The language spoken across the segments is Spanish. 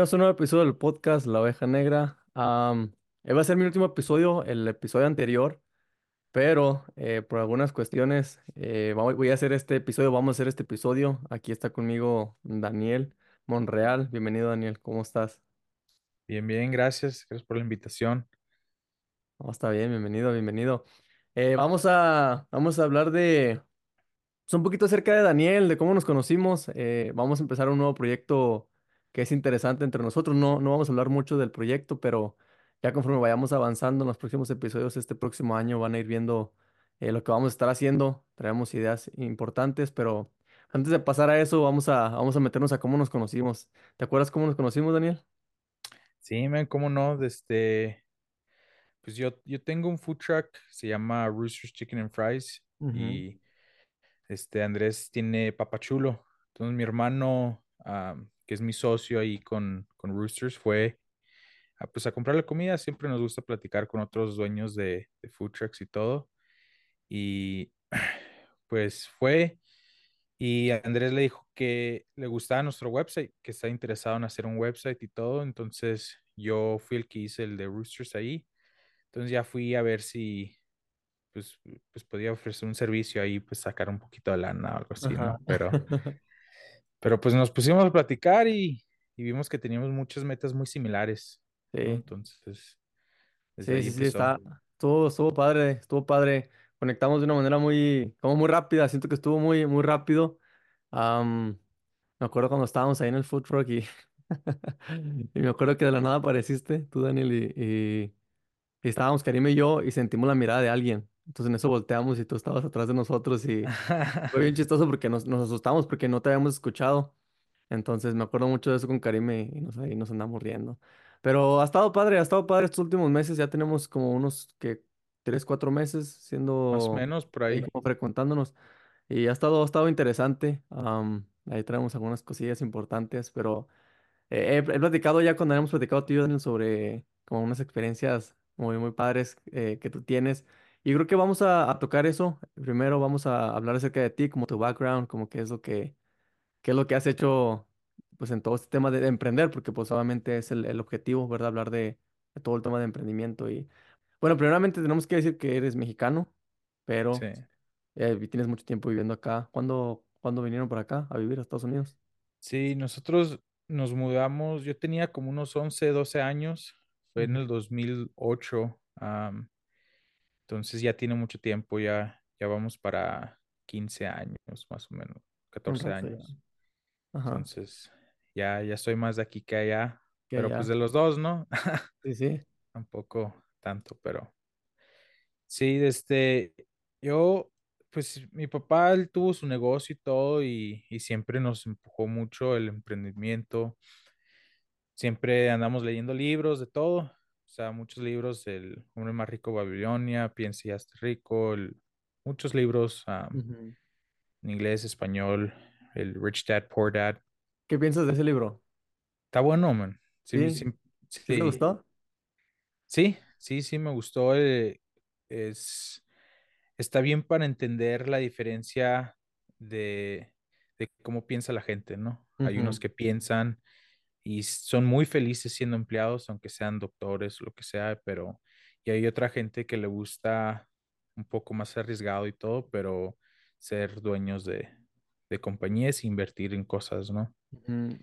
Bienvenidos a un nuevo episodio del podcast La Oveja Negra. Eh, va a ser mi último episodio, el episodio anterior, pero eh, por algunas cuestiones eh, voy a hacer este episodio, vamos a hacer este episodio. Aquí está conmigo Daniel Monreal. Bienvenido Daniel, ¿cómo estás? Bien, bien, gracias. Gracias por la invitación. Oh, está bien, bienvenido, bienvenido. Eh, vamos a, vamos a hablar de Pues un poquito acerca de Daniel, de cómo nos conocimos. vamos a empezar un nuevo proyecto que es interesante entre nosotros. No, no vamos a hablar mucho del proyecto, pero ya conforme vayamos avanzando en los próximos episodios, este próximo año van a ir viendo eh, lo que vamos a estar haciendo. Traemos ideas importantes, pero antes de pasar a eso, vamos a, vamos a meternos a cómo nos conocimos. ¿Te acuerdas cómo nos conocimos, Daniel? Sí, man, cómo no. Este, pues yo, yo tengo un food truck, se llama Rooster's Chicken and Fries, y este Andrés tiene Papachulo. Entonces mi hermano, que es mi socio ahí con, con Roosters, fue a, pues a comprarle comida. Siempre nos gusta platicar con otros dueños de, de food trucks y todo. Y pues fue. Y Andrés le dijo que le gustaba nuestro website, que está interesado en hacer un website y todo. Entonces yo fui el que hice el de Roosters ahí. Entonces ya fui a ver si pues, pues podía ofrecer un servicio ahí, pues sacar un poquito de lana o algo así. ¿no? Pero, pero pues nos pusimos a platicar y, y vimos que teníamos muchas metas muy similares, ¿no? Sí. Entonces, Sí, sí, está, estuvo, estuvo padre, estuvo padre. Conectamos de una manera muy, como muy rápida, siento que estuvo muy, muy rápido. Me acuerdo cuando estábamos ahí en el food truck y, y me acuerdo que de la nada apareciste, tú, Daniel, y, y, y estábamos Karim y yo y sentimos la mirada de alguien. Entonces en eso volteamos y tú estabas atrás de nosotros y fue bien chistoso porque nos, nos asustamos porque no te habíamos escuchado. Entonces me acuerdo mucho de eso con Karim y nos, ahí nos andamos riendo. Pero ha estado padre, ha estado padre estos últimos meses. Ya tenemos como unos que tres, cuatro meses Más o siendo menos por ahí ahí. como frecuentándonos. Y ha estado, ha estado interesante. am, ahí traemos algunas cosillas importantes, pero eh, he, he platicado ya cuando habíamos platicado tú y yo, Daniel, sobre como unas experiencias muy, muy padres eh, que tú tienes. Y creo que vamos a, a tocar eso. Primero vamos a hablar acerca de ti, como tu background, como qué es lo que ¿Qué es lo que has hecho pues en todo este tema de, de emprender? Porque pues obviamente es el, el objetivo, ¿verdad? Hablar de, de todo el tema de emprendimiento y bueno, primeramente tenemos que decir que eres mexicano, Sí. pero eh, y tienes mucho tiempo viviendo acá. ¿Cuándo, cuándo vinieron para acá a vivir a Estados Unidos? Sí, nosotros nos mudamos, yo tenía como unos 11, 12 años, fue en el 2008, am, entonces ya tiene mucho tiempo, ya, ya vamos para 15 años más o menos, Un 14 rato ya. años, Ajá. entonces ya, ya soy más de aquí que allá, Que pero pues de los dos, ¿no? Sí, sí. Tampoco tanto, pero sí, este, yo, pues mi papá, él tuvo su negocio y todo y, y siempre nos empujó mucho el emprendimiento Siempre andamos leyendo libros de todo, o sea, muchos libros, El hombre más rico Babilonia, Piensa y hazte rico, el- muchos libros en inglés, español, el Rich Dad, Poor Dad. ¿Qué piensas de ese libro? Está bueno, man. Sí, ¿Sí? sí, ¿Sí te gustó? sí, sí, sí, me gustó. eh, es, está bien para entender la diferencia de, de cómo piensa la gente, ¿no? Hay unos que piensan y son muy felices siendo empleados, aunque sean doctores lo que sea, pero y hay otra gente que le gusta un poco más arriesgado y todo, pero ser dueños de, de compañías e invertir en cosas, ¿no?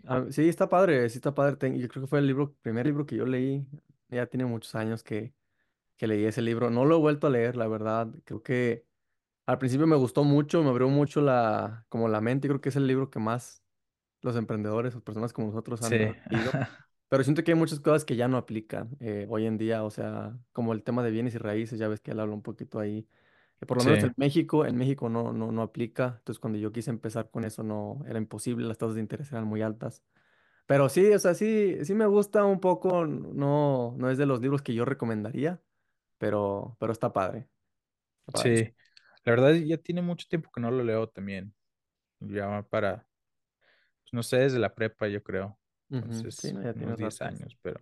Ah, sí, está padre, sí está padre. Yo creo que fue el libro, primer libro que yo leí. Ya tiene muchos años que que leí ese libro. No lo he vuelto a leer, la verdad. Creo que al principio me gustó mucho, me abrió mucho la, como la mente. Creo que es el libro que más los emprendedores o personas como nosotros han, Sí, leído. Pero siento que hay muchas cosas que ya no aplican eh, hoy en día. O sea, como el tema de bienes y raíces, ya ves que él habla un poquito ahí. que por lo menos sí, en México, en México no, no, no aplica. Entonces, cuando yo quise empezar con eso, no, era imposible. Las tasas de interés eran muy altas. Pero sí, o sea, sí, sí me gusta un poco. No, no es de los libros que yo recomendaría pero, pero está padre. Está padre. sí. La verdad ya tiene mucho tiempo que no lo leo también. Ya para, pues, no sé, desde la prepa yo creo. Sí, Entonces, no, ya tiene unos 10 rato. sí. años, pero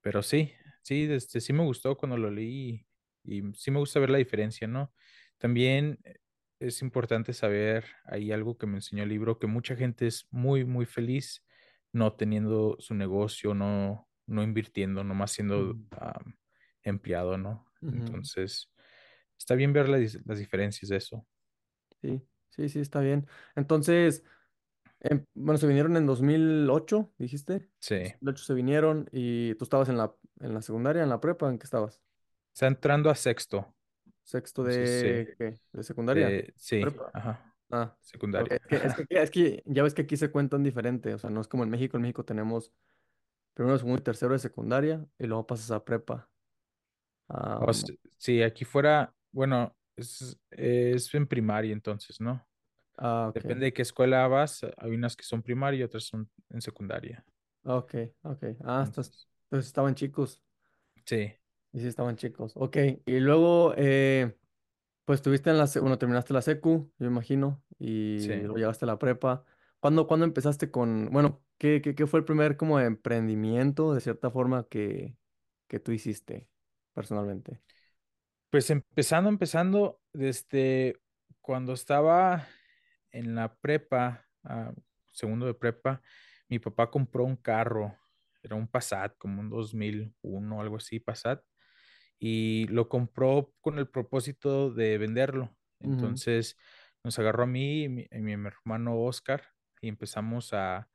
Pero sí, sí, este, sí me gustó cuando lo leí y, y sí me gusta ver la diferencia, ¿no? También eh, es importante saber, hay algo que me enseñó el libro, que mucha gente es muy, muy feliz no teniendo su negocio, no, no invirtiendo, nomás siendo empleado, ¿no? Entonces, está bien ver las diferencias de eso. Sí, sí, sí, está bien. Entonces, em, bueno, se vinieron en 2008, dijiste. Sí. 2008 se vinieron y tú estabas en la, en la secundaria, en la prepa, ¿en qué estabas? Está entrando a sexto. ¿Sexto sí. de qué? ¿De secundaria? De, sí, Prepa. ajá. Ah. Secundaria. Es que, es que, es que ya ves que aquí se cuentan diferente, o sea, no es como en México. En México tenemos primero, segundo y tercero de secundaria y luego pasas a prepa. O sí, aquí fuera, bueno, es, es en primaria entonces, ¿no? Ah. Depende de qué escuela vas, hay unas que son primaria y otras son en secundaria. Ok, ok. Ah, Entonces, entonces estaban chicos. sí, Y sí, estaban chicos. Ok. Y luego, eh, pues estuviste en la, bueno, terminaste la secu, yo imagino, y sí. luego llegaste a la prepa. ¿Cuándo, cuándo empezaste con, bueno, qué, qué, qué fue el primer como emprendimiento, de cierta forma, que, que tú hiciste personalmente? Pues empezando, empezando, desde cuando estaba en la prepa, ah, segundo de prepa, mi papá compró un carro, era un Passat, como un 2001 o algo así, Passat, y lo compró con el propósito de venderlo. Entonces nos agarró a mí y mi, y mi hermano Oscar y empezamos a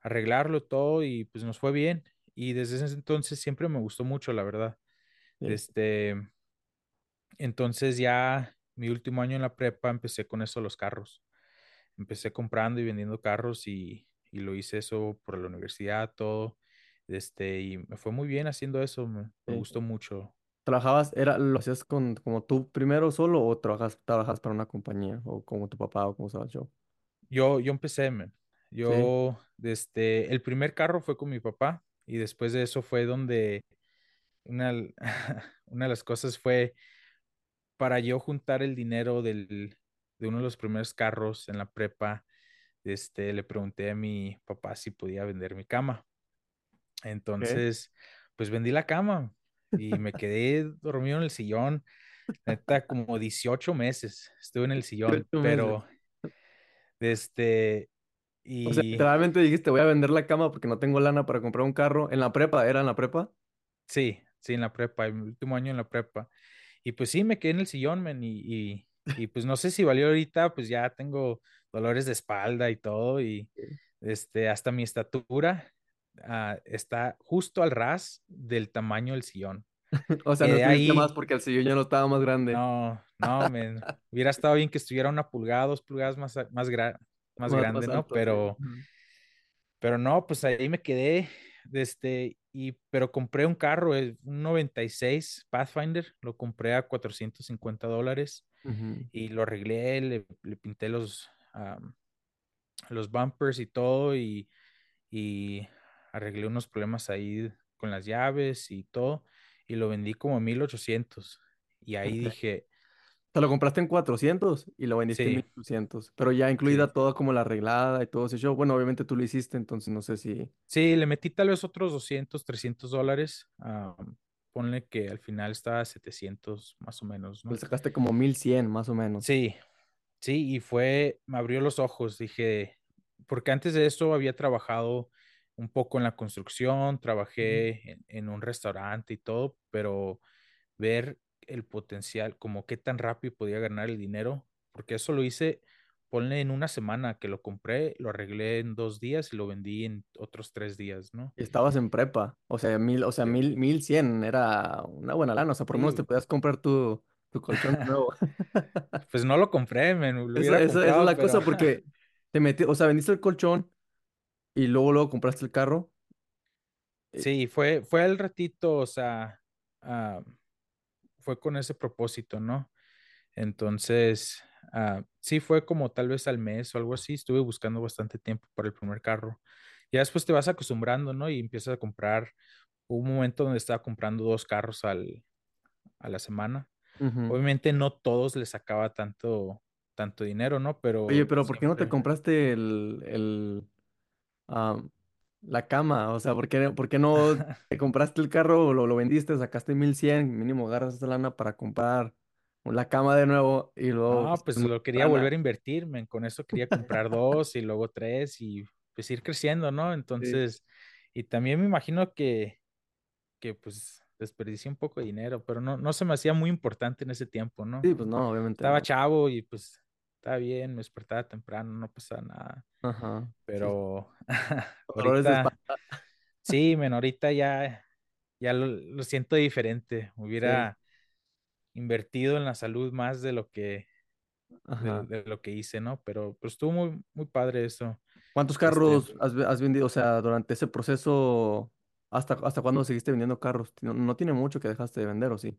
arreglarlo todo y pues nos fue bien. Y desde ese entonces siempre me gustó mucho, la verdad. sí, Este, entonces ya mi último año en la prepa empecé con eso los carros. Empecé comprando y vendiendo carros y, y lo hice eso por la universidad, todo. Este, y me fue muy bien haciendo eso, me, me sí. gustó mucho. ¿Trabajabas, era, lo hacías con, como tú primero solo o trabajas, trabajas para una compañía o como tu papá o como sabes yo? Yo, yo empecé, man. Sí, Yo, desde, el primer carro fue con mi papá y después de eso fue donde una, una de las cosas fue para yo juntar el dinero del, de uno de los primeros carros en la prepa, este, le pregunté a mi papá si podía vender mi cama. ¿Qué? Entonces, pues vendí la cama y me quedé dormido en el sillón, neta, como 18 meses estuve en el sillón, pero, este, O sea, y literalmente dijiste, voy a vender la cama porque no tengo lana para comprar un carro. En la prepa, ¿era en la prepa? sí, sí, en la prepa, en mi último año en la prepa. Y pues sí, me quedé en el sillón, men, y, y, y pues no sé si valió ahorita, pues ya tengo dolores de espalda y todo, y este, hasta mi estatura ah, está justo al ras del tamaño del sillón. O sea, no Quedé tuviste más ahí, porque el sillón ya no estaba más grande, no, no, men, hubiera estado bien que estuviera una pulgada, dos pulgadas más, más, gra- más más, grande, más ¿no? alto. Pero, pero no, pues ahí me quedé, este, y, pero compré un carro, eh, un 96 Pathfinder, lo compré a 450 dólares y lo arreglé, le, le pinté los, los bumpers y todo y, y arreglé unos problemas ahí con las llaves y todo y lo vendí como a 1800 y ahí dije, Te lo compraste en 400 y lo vendiste en sí, 1200, pero ya incluida sí, toda como la arreglada y todo ese show. Bueno, obviamente tú lo hiciste, entonces no sé si sí, le metí tal vez otros 200 300 dólares, am, ponle que al final estaba a 700 más o menos, le ¿no? sacaste como 1100 más o menos. Sí, sí, y fue, me abrió los ojos, dije, porque antes de eso había trabajado un poco en la construcción, trabajé en, en un restaurante y todo, pero ver el potencial, como qué tan rápido podía ganar el dinero, porque eso lo hice, ponle en una semana que lo compré, lo arreglé en dos días y lo vendí en otros tres días, ¿no? Y estabas en prepa, o sea, mil, o sea, Sí, mil, 1100 era una buena lana, o sea, por lo menos te podías comprar tu, tu colchón de nuevo. Pues no lo compré, me lo Eso, eso, es la pero cosa, porque te metí, o sea, vendiste el colchón y luego, luego compraste el carro. Eh, sí, fue, fue al ratito, o sea, ah, fue con ese propósito, ¿no? Entonces, ah, sí fue como tal vez al mes o algo así, estuve buscando bastante tiempo para el primer carro. Ya después te vas acostumbrando, ¿no? Y empiezas a comprar. Hubo un momento donde estaba comprando dos carros al, a la semana. Obviamente no todos les sacaba tanto, tanto dinero, ¿no? Oye, Pero pero ¿por qué no te compraste el, el, am, la cama? O sea, ¿por qué, por qué no te compraste el carro o lo, lo vendiste, sacaste 1100 mínimo agarras esa lana para comprar la cama de nuevo y luego No, pues, pues lo quería lana? volver a invertir. Con eso quería comprar dos y luego tres y pues ir creciendo, ¿no? Sí, Entonces, y también me imagino que, que pues desperdicié un poco de dinero, pero no, no se me hacía muy importante en ese tiempo, ¿no? sí, pues no, obviamente Estaba no. chavo y pues estaba bien, me despertaba temprano, no pasaba nada, Ajá, sí. pero de ahorita, sí, men, ahorita ya, ya lo, lo siento diferente, Sí, hubiera invertido en la salud más de lo que, de, lo que hice, ¿no? Pero pues estuvo muy, muy padre eso. ¿Cuántos Este, carros has vendido? O sea, durante ese proceso, ¿hasta, hasta cuándo seguiste vendiendo carros? No, no tiene mucho que dejaste de vender, ¿o sí?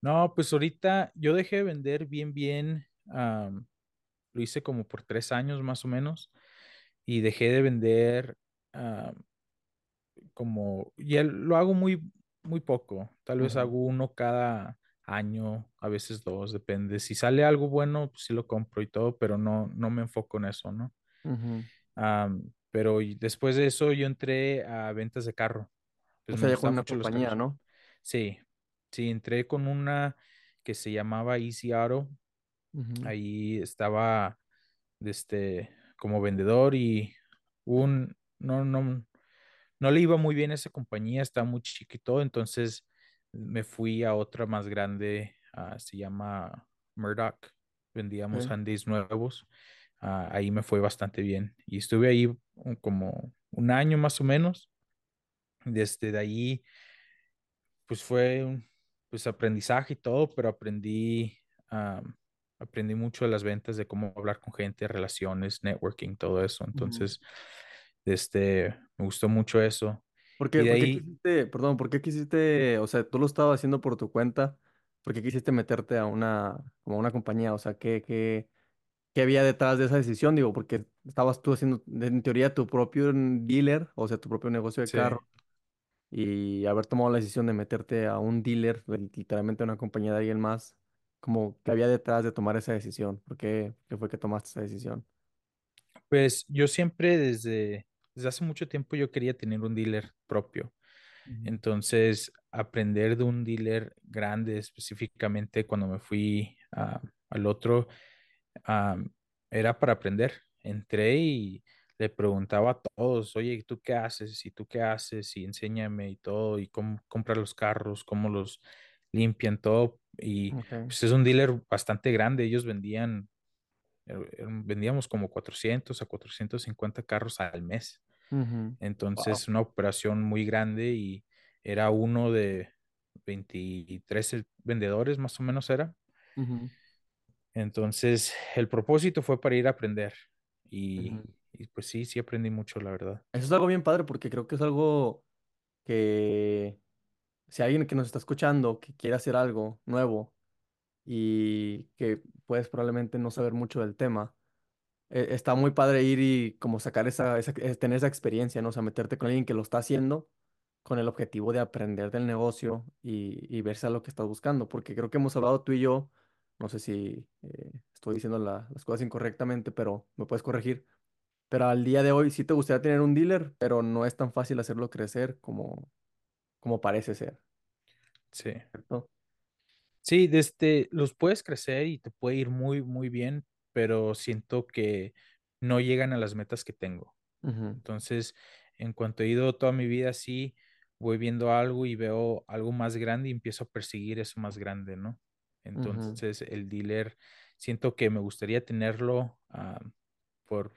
no, pues ahorita yo dejé de vender bien, bien, lo hice como por tres años más o menos y dejé de vender como, ya lo hago muy, muy poco, tal vez hago uno cada año, a veces dos, depende. Si sale algo bueno, pues sí lo compro y todo, pero no, no me enfoco en eso, ¿no? pero después de eso yo entré a ventas de carro, O pues me sea, ya con una compañía. ¿no? Sí, sí, entré con una que se llamaba Easy Auto. Ahí estaba este, como vendedor y un, no, no, no le iba muy bien a esa compañía, estaba muy chiquito, entonces me fui a otra más grande, ah, se llama Murdoch. Vendíamos Hyundais nuevos. Ah, ahí me fue bastante bien y estuve ahí como un año más o menos. Desde de ahí pues fue un pues aprendizaje y todo, pero aprendí, aprendí mucho de las ventas, de cómo hablar con gente, relaciones, networking, todo eso. Entonces, este, me gustó mucho eso. ¿Por qué, quisiste, perdón, por qué quisiste, o sea, tú lo estabas haciendo por tu cuenta, ¿por qué quisiste meterte a una, como a una compañía? O sea, ¿qué, qué, qué había detrás de esa decisión? Digo, porque estabas tú haciendo, en teoría, tu propio dealer, o sea, tu propio negocio de sí, carro, y haber tomado la decisión de meterte a un dealer, de- literalmente a una compañía de alguien más, como, ¿qué había detrás de tomar esa decisión? ¿Por qué, qué fue que tomaste esa decisión? pues yo siempre desde, desde hace mucho tiempo yo quería tener un dealer propio. Ujú, Entonces, aprender de un dealer grande, específicamente cuando me fui a- al otro, era para aprender. Entré y le preguntaba a todos, oye, ¿tú qué haces? ¿Y tú qué haces? Y enséñame y todo, y cómo comprar los carros, cómo los limpian, todo. Y pues es un dealer bastante grande. Ellos vendían, eh, eh, vendíamos como 400 a 450 carros al mes. Entonces, una operación muy grande y era uno de 23 vendedores, más o menos era. Entonces, el propósito fue para ir a aprender. Y, y pues sí, sí aprendí mucho, la verdad. Eso es algo bien padre porque creo que es algo que si alguien que nos está escuchando que quiere hacer algo nuevo y que puedes probablemente no saber mucho del tema, eh, está muy padre ir y como sacar esa, esa, eh, tener esa experiencia, ¿no? O sea, meterte con alguien que lo está haciendo con el objetivo de aprender del negocio y, y verse a lo que estás buscando, porque creo que hemos hablado tú y yo, no sé si eh, estoy diciendo la- las cosas incorrectamente, pero me puedes corregir. Pero al día de hoy sí te gustaría tener un dealer, pero no es tan fácil hacerlo crecer como, como parece ser, Sí. ¿cierto? Sí, desde los puedes crecer y te puede ir muy, muy bien, pero siento que no llegan a las metas que tengo. Entonces, en cuanto he ido toda mi vida así, voy viendo algo y veo algo más grande y empiezo a perseguir eso más grande, ¿no? Entonces, el dealer, siento que me gustaría tenerlo ah, por,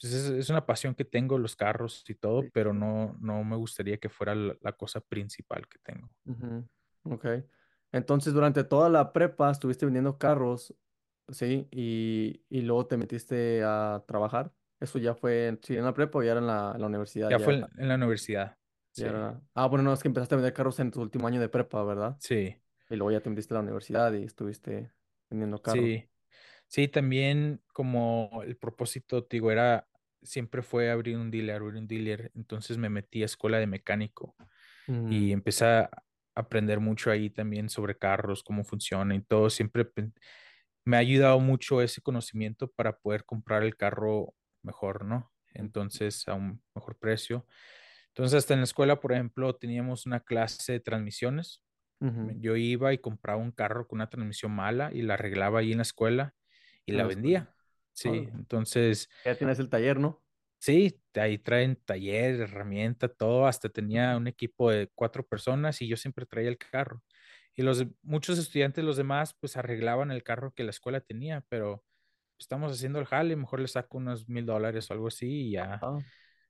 pues es, es una pasión que tengo, los carros y todo, Sí, pero no, no me gustaría que fuera la, la cosa principal que tengo. Ujú, Ok. Entonces, durante toda la prepa estuviste vendiendo carros, ¿sí? Y, y luego te metiste a trabajar. Eso ya fue, sí, en la prepa o ya era en la, en la universidad, Ya ya fue en, en la universidad, sí, era. Ah, bueno, no, es que empezaste a vender carros en tu último año de prepa, ¿verdad? sí, Y luego ya te metiste a la universidad y estuviste vendiendo carros. sí. Sí, también como el propósito, digo, era, siempre fue abrir un dealer, abrir un dealer. Entonces me metí a escuela de mecánico y Mm, empecé a aprender mucho ahí también sobre carros, cómo funciona y todo. Siempre me ha ayudado mucho ese conocimiento para poder comprar el carro mejor, ¿no? Entonces, a un mejor precio. Entonces, hasta en la escuela, por ejemplo, teníamos una clase de transmisiones. Yo iba y compraba un carro con una transmisión mala y la arreglaba ahí en la escuela y la vendía. Sí, Órale. entonces, Ya tienes el taller, ¿no? Sí, ahí traen taller, herramienta, todo, hasta tenía un equipo de cuatro personas y yo siempre traía el carro. Y los muchos estudiantes, los demás, pues arreglaban el carro que la escuela tenía, pero estamos haciendo el jale, mejor le saco unos mil dólares o algo así y ya. Está,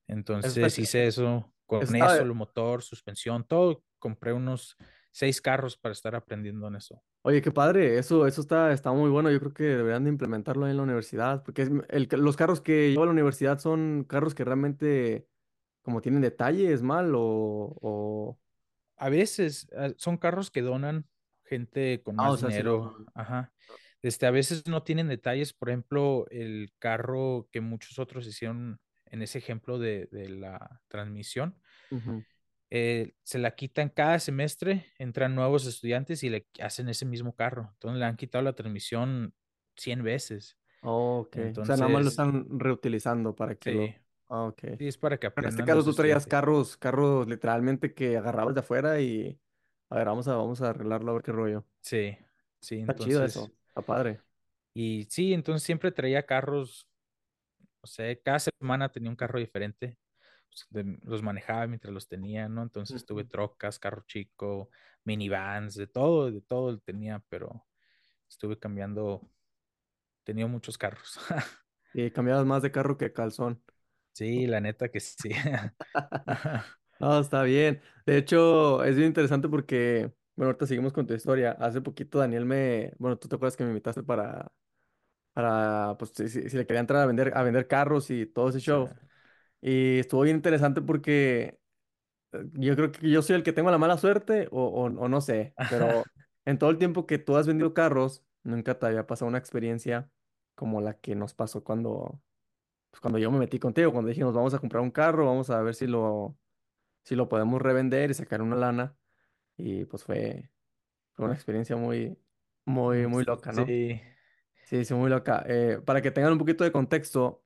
Entonces hice eso, con eso, el motor, suspensión, todo. Compré unos seis carros para estar aprendiendo en eso. Oye, qué padre, eso, eso está, está muy bueno. Yo creo que deberían de implementarlo en la universidad, porque es- el, los carros que llevo a la universidad son carros que realmente como tienen detalles mal o, o... A veces ah, son carros que donan gente con Ah, o más sea, dinero, ajá. Este, a veces no tienen detalles, por ejemplo, el carro que muchos otros hicieron en ese ejemplo de, de la transmisión, Ujú. Eh, se la quitan cada semestre, entran nuevos estudiantes y le hacen ese mismo carro. Entonces le han quitado la transmisión 100 veces. Oh, ok, o sea, nada más lo están reutilizando para que sí, lo... Ah, ok. sí, es para que En este aprendan caso tú traías carros, carros literalmente que agarrabas de afuera y... A ver, vamos a, vamos a arreglarlo a ver qué rollo. Sí, sí, Está chido entonces, eso, está padre. y sí, entonces siempre traía carros o sea, cada semana tenía un carro diferente. Pues, de- los manejaba mientras los tenía, ¿no? Entonces tuve trocas, carro chico, minivans, de todo, de todo tenía, pero estuve cambiando, tenía muchos carros. Y cambiabas más de carro que calzón. Sí, la neta que sí. No, está bien. De hecho, es bien interesante porque, bueno, ahorita seguimos con tu historia. Hace poquito Daniel me, bueno, tú te acuerdas que me invitaste para, para, pues, si, le quería entrar a vender, a vender carros y todo ese Sí. Y estuvo bien interesante porque eh, yo creo que yo soy el que tengo la mala suerte o, o, o no sé, pero en todo el tiempo que tú has vendido carros, nunca te había pasado una experiencia como la que nos pasó cuando, pues, cuando yo me metí contigo, cuando dijimos, vamos a comprar un carro, vamos a ver si lo si lo podemos revender y sacar una lana. Y pues fue, fue una experiencia muy, muy, Mm, muy loca, ¿no? Sí, Sí, sí, muy loca. Eh, para que tengan un poquito de contexto,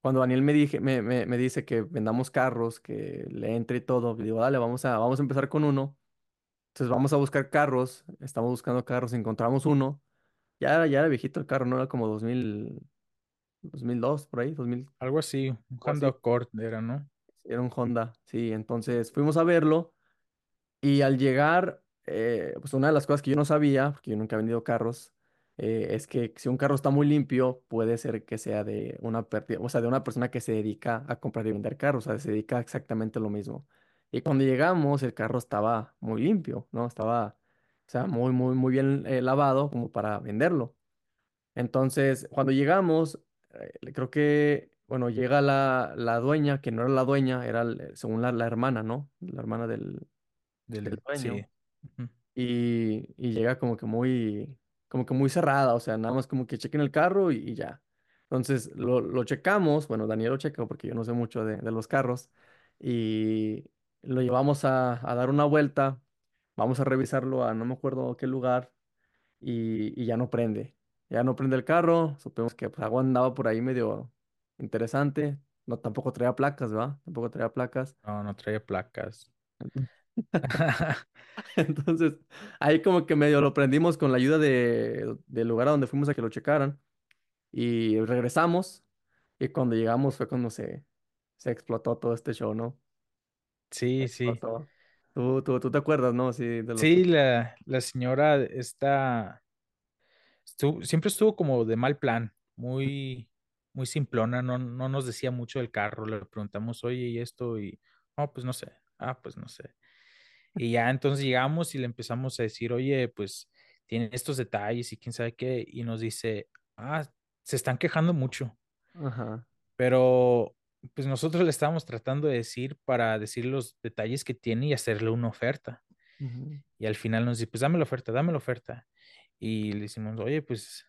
cuando Daniel me, dije, me, me, me dice que vendamos carros, que le entre y todo, digo, dale, vamos a, vamos a empezar con uno. Entonces vamos a buscar carros, estamos buscando carros, encontramos uno. Ya era, ya era viejito el carro, ¿no? Era como dos dos mil dos mil dos por ahí, 2000, algo así, un Honda. Accord era, ¿no? Era un Honda, sí. Entonces fuimos a verlo. Y al llegar, eh, pues una de las cosas que yo no sabía, porque yo nunca he vendido carros, eh, es que si un carro está muy limpio, puede ser que sea de una o sea, de una persona que se dedica a comprar y vender carros, o sea, se dedica a exactamente lo mismo. Y cuando llegamos, el carro estaba muy limpio, ¿no? Estaba, o sea, muy, muy, muy bien eh, lavado como para venderlo. Entonces, cuando llegamos, eh, creo que, bueno, llega la, la dueña, que no era la dueña, era el- según la, la hermana, ¿no? La hermana del, del Del, dueño sí. Y, y llega como que muy, como que muy cerrada, o sea, nada más como que chequen el carro y, y ya. Entonces lo, lo checamos, bueno, Daniel lo checa porque yo no sé mucho de, de los carros y lo llevamos a, a dar una vuelta, vamos a revisarlo a no me acuerdo qué lugar y, y ya no prende, ya no prende el carro, supimos que pues, algo andaba por ahí medio interesante, no tampoco traía placas, ¿verdad? Tampoco traía placas. No, no traía placas. Entonces, ahí como que medio lo prendimos con la ayuda de, del lugar a donde fuimos a que lo checaran. Y regresamos. Y cuando llegamos fue cuando se, se explotó todo este show, ¿no? Sí, sí. Tú, tú, tú te acuerdas, ¿no? Sí, de lo que... Sí, la, la señora está, estuvo- siempre estuvo como de mal plan, muy, muy simplona, no, no nos decía mucho del carro, le preguntamos, oye, ¿y esto? Y, oh, pues no sé, ah, pues no sé. Y ya entonces llegamos y le empezamos a decir, oye, pues tiene estos detalles y quién sabe qué, y nos dice, ah, se están quejando mucho, Ajá. pero pues nosotros le estábamos tratando de decir para decir los detalles que tiene y hacerle una oferta. Y al final nos dice, pues dame la oferta, dame la oferta. Y le decimos, oye, pues,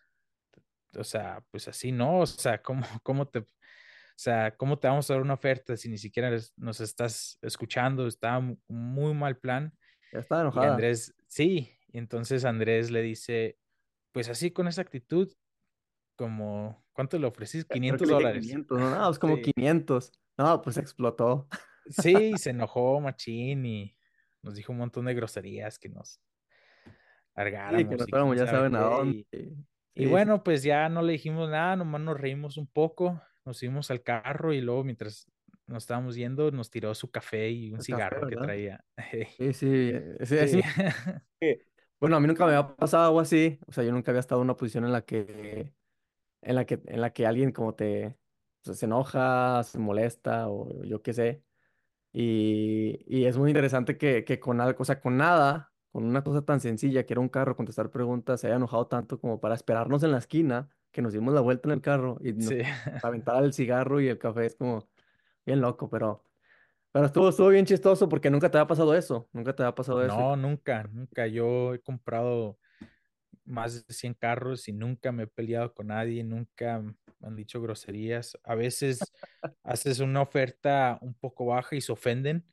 o sea, pues así no, o sea, ¿cómo, cómo te, sea, cómo te vamos a dar una oferta si ni siquiera nos estás escuchando? Está mu- muy mal plan. Ya Y enojada. Andrés, sí, y entonces Andrés le dice, pues así con esa actitud, como, ¿cuánto le ofrecís? Creo que 500 le dije dólares. 500, ¿no? No, es como Sí, 500. No, pues explotó. sí, se enojó Machín y nos dijo un montón de groserías que nos Sí, que largáramos nos y fuéramos, quién ya sabe saben a dónde. Y, y Sí, sí. bueno, pues ya no le dijimos nada, nomás nos reímos un poco, nos subimos al carro y luego mientras nos estábamos yendo nos tiró su café y un El café, cigarro que ¿verdad? traía. Sí, sí, sí, Sí, que- Bueno, a mí nunca me había pasado algo así. O sea, yo nunca había estado en una posición en la que, en la que, en la que alguien como te, sea, se enoja, se molesta o yo qué sé. Y, y es muy interesante que, que con algo, o sea, con nada, con una cosa tan sencilla que era un carro, contestar preguntas, se haya enojado tanto como para esperarnos en la esquina, que nos dimos la vuelta en el carro y nos sí. aventar el cigarro y el café. Es como bien loco, pero, pero estuvo, estuvo bien chistoso porque nunca te había pasado eso. Nunca te había pasado eso. No, nunca, nunca. Yo he comprado más de 100 carros y nunca me he peleado con nadie, nunca me han dicho groserías. A veces haces una oferta un poco baja y se ofenden,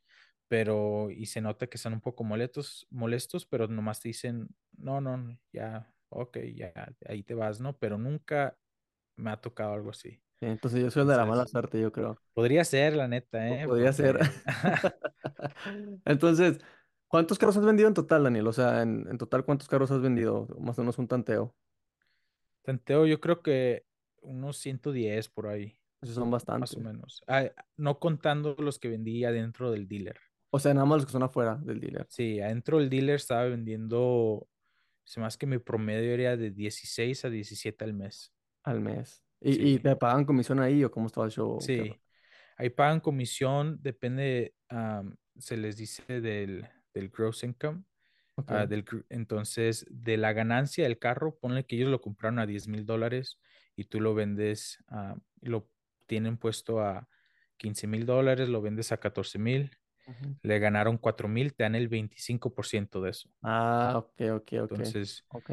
pero y se nota que están un poco molestos, molestos, pero nomás te dicen, no, no, no, ya, ok, ya, ahí te vas, ¿no? Pero nunca me ha tocado algo así. Entonces yo soy el de la mala suerte, yo creo. podría ser, la neta, ¿eh? podría ser. Entonces, ¿cuántos carros has vendido en total, Daniel? O sea, en, en total, ¿cuántos carros has vendido? Más o menos un tanteo. tanteo, yo creo que unos 110 por ahí, Esos son más o bastantes. menos. Ah, no contando los que vendía dentro del dealer. O sea, nada más los que son afuera del dealer Sí, adentro del dealer estaba vendiendo, se más que mi promedio era de 16 a 17 al mes. al mes. ¿Y, y Sí, te pagan comisión ahí o cómo estaba el show? Sí. Ahí pagan comisión, depende, am, se les dice del, del gross income. Ah, del, gr- entonces, de la ganancia del carro, ponle que ellos lo compraron a 10 mil dólares y tú lo vendes, ah, lo tienen puesto a 15 mil dólares, lo vendes a 14 mil, Le ganaron 4 mil, te dan el 25% de eso. Ah, ok, ok, ok. Entonces, Ok.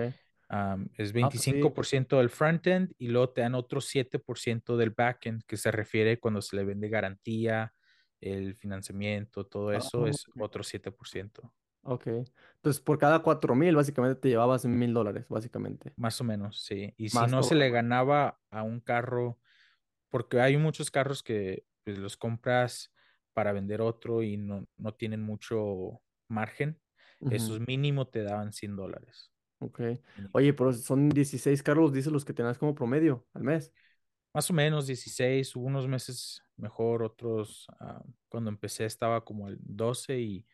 am, es Ah, pues sí. 25% del frontend y luego te dan otro 7% del backend, que se refiere cuando se le vende garantía, el financiamiento, todo Ah, eso es ok. otro 7%, Ok. Entonces, por cada cuatro mil, básicamente te llevabas mil dólares, básicamente. más o menos, sí. Y si Más no todo se le ganaba a un carro, porque hay muchos carros que pues, los compras para vender otro y no, no tienen mucho margen, esos mínimo te daban 100 dólares. Ok. Oye, pero son 16 carros, dices los que tenías como promedio al mes. Más o menos 16, hubo unos meses mejor, otros ah, cuando empecé estaba como el 12 y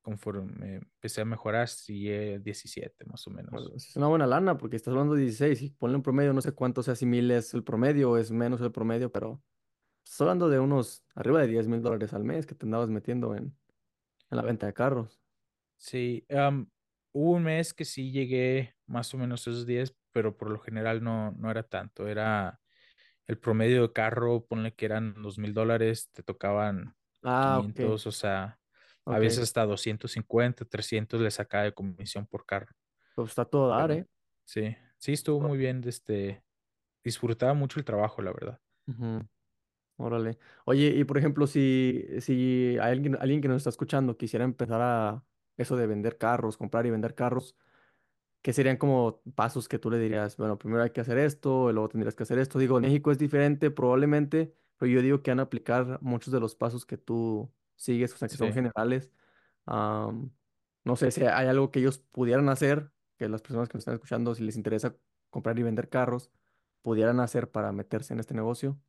conforme empecé a mejorar, sí, eh, 17 más o Bueno, menos. Es una buena lana porque estás hablando de 16 y ponle un promedio, no sé cuánto sea, si mil es el promedio es menos el promedio, pero estás hablando de unos arriba de diez mil dólares al mes que te andabas metiendo en, en la venta de carros. Sí, am, hubo un mes que sí llegué más o menos esos 10, pero por lo general no, no era tanto. Era el promedio de carro, ponle que eran dos mil dólares, te tocaban Ah, ok, 500, o sea, a veces hasta 250, 300 le sacaba de comisión por carro. Pues está todo dar, ¿eh? sí, sí estuvo muy bien, este, disfrutaba mucho el trabajo, la verdad. Órale. Oye, y por ejemplo, si, si hay alguien, alguien que nos está escuchando quisiera empezar a eso de vender carros, comprar y vender carros, ¿qué serían como pasos que tú le dirías? Bueno, primero hay que hacer esto, y luego tendrías que hacer esto. Digo, en México es diferente probablemente, pero yo digo que van a aplicar muchos de los pasos que tú sigues, o sea, que son Sí. generales. Am, no sé si hay algo que ellos pudieran hacer, que las personas que nos están escuchando, si les interesa comprar y vender carros, pudieran hacer para meterse en este negocio.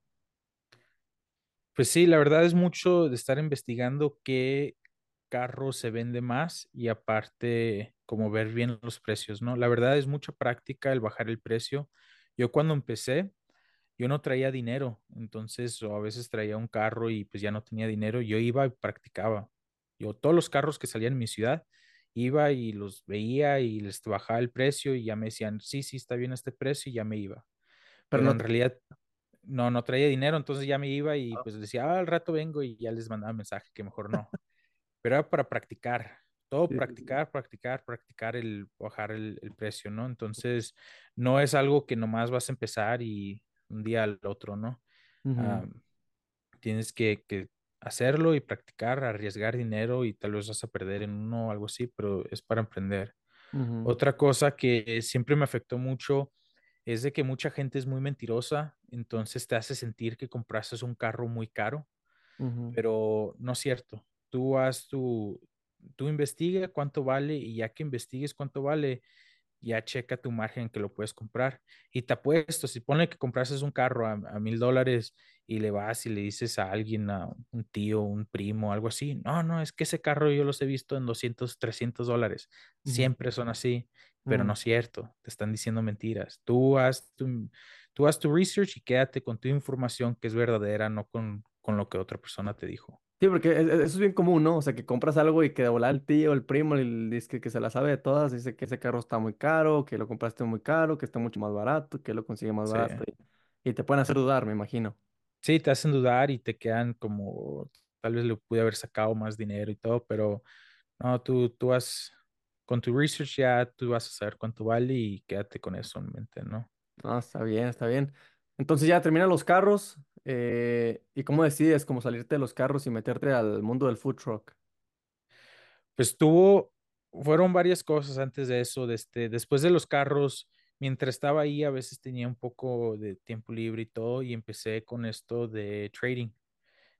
Pues sí, la verdad es mucho de estar investigando qué carro se vende más y aparte como ver bien los precios, ¿no? La verdad es mucha práctica el bajar el precio. Yo cuando empecé, yo no traía dinero, entonces o a veces traía un carro y pues ya no tenía dinero, yo iba y practicaba. Yo todos los carros que salían en mi ciudad, iba y los veía y les bajaba el precio y ya me decían, sí, sí, está bien este precio y ya me iba. Pero Pero no en realidad no, no traía dinero, entonces ya me iba y pues decía, ah, al rato vengo y ya les mandaba mensaje que mejor no. Pero era para practicar, todo Sí, sí, sí. practicar, practicar, practicar el bajar el, el precio, ¿no? Entonces, no es algo que nomás vas a empezar y un día al otro, ¿no? Ah, tienes que, que hacerlo y practicar, arriesgar dinero y tal vez vas a perder en uno o algo así, pero es para emprender. Otra cosa que siempre me afectó mucho es de que mucha gente es muy mentirosa, entonces te hace sentir que compraste un carro muy caro, pero no es cierto. Tú haz tu, tú investiga cuánto vale y ya que investigues cuánto vale, ya checa tu margen que lo puedes comprar. Y te apuesto, si pone que comprases un carro a, mil dólares y le vas y le dices a alguien, a un tío, un primo, algo así, no, no, es que ese carro yo los he visto en 200, 300 dólares. Siempre son así, pero no ujú. es cierto, te están diciendo mentiras. Tú haz tu, tú haz tu research y quédate con tu información que es verdadera, no con, con lo que otra persona te dijo. Sí, porque es- es- eso es bien común, ¿no? O sea, que compras algo y que de volar el tío, el primo, el dice que se la sabe de todas, dice que ese carro está muy caro, que lo compraste muy caro, que está mucho más barato, que lo consigue más Sí. barato. Y, y te pueden hacer dudar, me imagino. Sí, te hacen dudar y te quedan como, tal vez le pude haber sacado más dinero y todo, pero no, tú, tú vas, con tu research ya tú vas a saber cuánto vale y quédate con eso en mente, ¿no? No, está bien, está bien. Entonces ya terminan los carros. eh, ¿y cómo decides cómo salirte de los carros y meterte al mundo del food truck? Pues tuvo, fueron varias cosas antes de eso, de este, después de los carros, mientras estaba ahí a veces tenía un poco de tiempo libre y todo y empecé con esto de trading.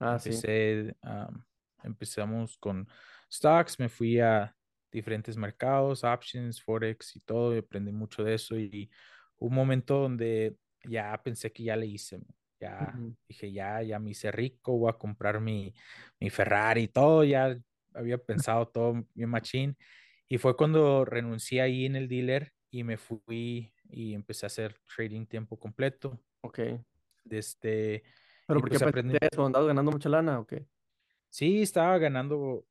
Ah, sí. Empecé, am, empezamos con stocks, me fui a diferentes mercados, options, forex y todo, y aprendí mucho de eso y un momento donde ya pensé que ya le hice, ya Ujú, dije, ya, ya me hice rico, voy a comprar mi, mi Ferrari y todo, ya había pensado todo mi machín y fue cuando renuncié ahí en el dealer y me fui y empecé a hacer trading tiempo completo. Ok. De este, ¿Pero por qué pues aprendí, ganando mucha lana o qué? Sí, estaba ganando.